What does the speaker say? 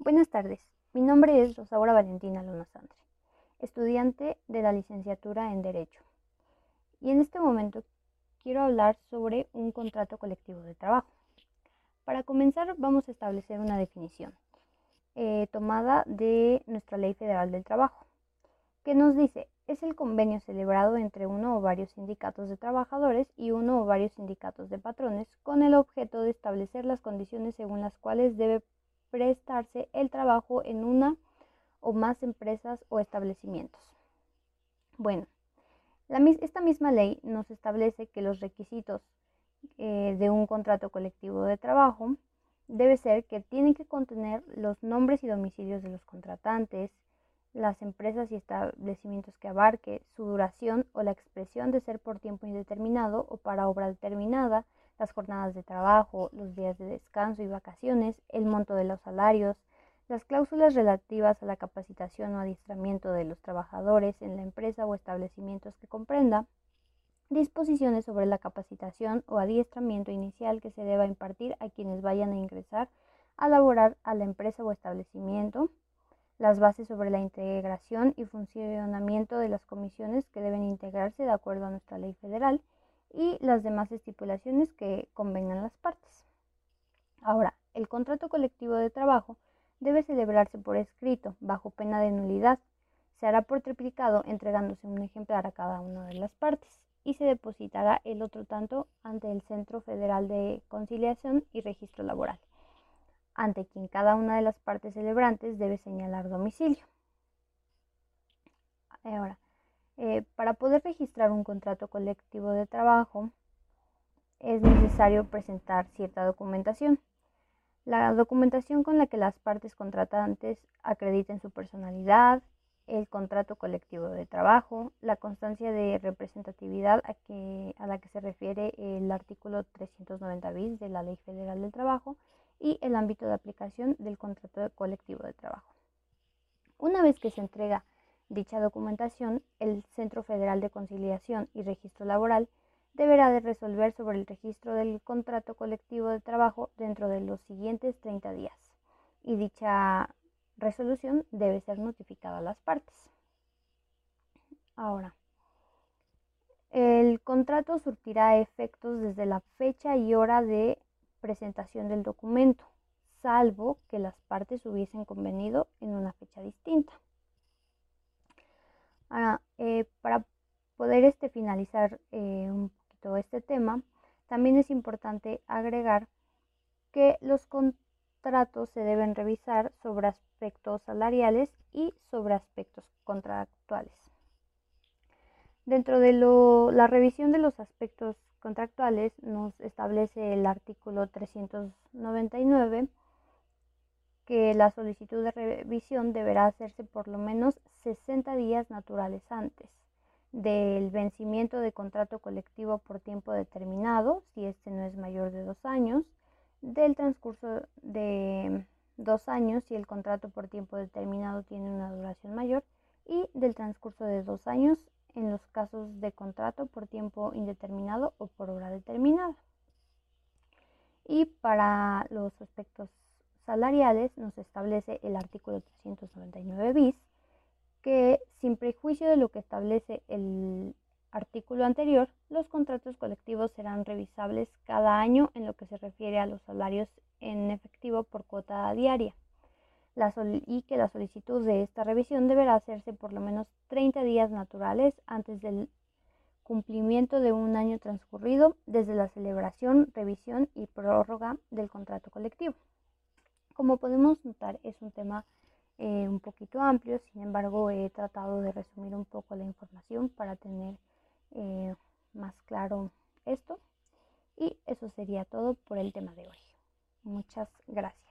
Buenas tardes, mi nombre es Rosaura Valentina Luna Sandre, estudiante de la licenciatura en Derecho. Y en este momento quiero hablar sobre un contrato colectivo de trabajo. Para comenzar vamos a establecer una definición eh, tomada de nuestra Ley Federal del Trabajo, que nos dice, es el convenio celebrado entre uno o varios sindicatos de trabajadores y uno o varios sindicatos de patrones con el objeto de establecer las condiciones según las cuales debe prestarse el trabajo en una o más empresas o establecimientos. Bueno, esta misma ley nos establece que los requisitos eh, de un contrato colectivo de trabajo debe ser que tienen que contener los nombres y domicilios de los contratantes, las empresas y establecimientos que abarque, su duración o la expresión de ser por tiempo indeterminado o para obra determinada, las jornadas de trabajo, los días de descanso y vacaciones, el monto de los salarios, las cláusulas relativas a la capacitación o adiestramiento de los trabajadores en la empresa o establecimientos que comprenda, disposiciones sobre la capacitación o adiestramiento inicial que se deba impartir a quienes vayan a ingresar a laborar a la empresa o establecimiento, las bases sobre la integración y funcionamiento de las comisiones que deben integrarse de acuerdo a nuestra ley federal y las demás estipulaciones que convengan las partes. Ahora, el contrato colectivo de trabajo debe celebrarse por escrito, bajo pena de nulidad. Se hará por triplicado entregándose un ejemplar a cada una de las partes y se depositará el otro tanto ante el Centro Federal de Conciliación y Registro Laboral, ante quien cada una de las partes celebrantes debe señalar domicilio. Ahora, eh, para poder registrar un contrato colectivo de trabajo es necesario presentar cierta documentación. La documentación con la que las partes contratantes acrediten su personalidad, el contrato colectivo de trabajo, la constancia de representatividad a, a la que se refiere el artículo 390 bis de la Ley Federal del Trabajo y el ámbito de aplicación del contrato colectivo de trabajo. Una vez que se entrega dicha documentación, el Centro Federal de Conciliación y Registro Laboral deberá de resolver sobre el registro del contrato colectivo de trabajo dentro de los siguientes 30 días y dicha resolución debe ser notificada a las partes. Ahora, el contrato surtirá efectos desde la fecha y hora de presentación del documento, salvo que las partes hubiesen convenido en una fecha distinta. Eh, para poder este, finalizar eh, un poquito este tema, también es importante agregar que los contratos se deben revisar sobre aspectos salariales y sobre aspectos contractuales. Dentro de la revisión de los aspectos contractuales nos establece el artículo 399 que la solicitud de revisión deberá hacerse por lo menos 60 días naturales antes del vencimiento de contrato colectivo por tiempo determinado, si este no es mayor de dos años, del transcurso de dos años si el contrato por tiempo determinado tiene una duración mayor y del transcurso de dos años en los casos de contrato por tiempo indeterminado o por hora determinada. Y para los aspectos salariales nos establece el artículo 399 bis, que sin prejuicio de lo que establece el artículo anterior, los contratos colectivos serán revisables cada año en lo que se refiere a los salarios en efectivo por cuota diaria. y que la solicitud de esta revisión deberá hacerse por lo menos 30 días naturales antes del cumplimiento de un año transcurrido desde la celebración, revisión y prórroga del contrato colectivo. Como podemos notar, es un tema eh, un poquito amplio, sin embargo, he tratado de resumir un poco la información para tener eh, más claro esto. Y eso sería todo por el tema de hoy. Muchas gracias.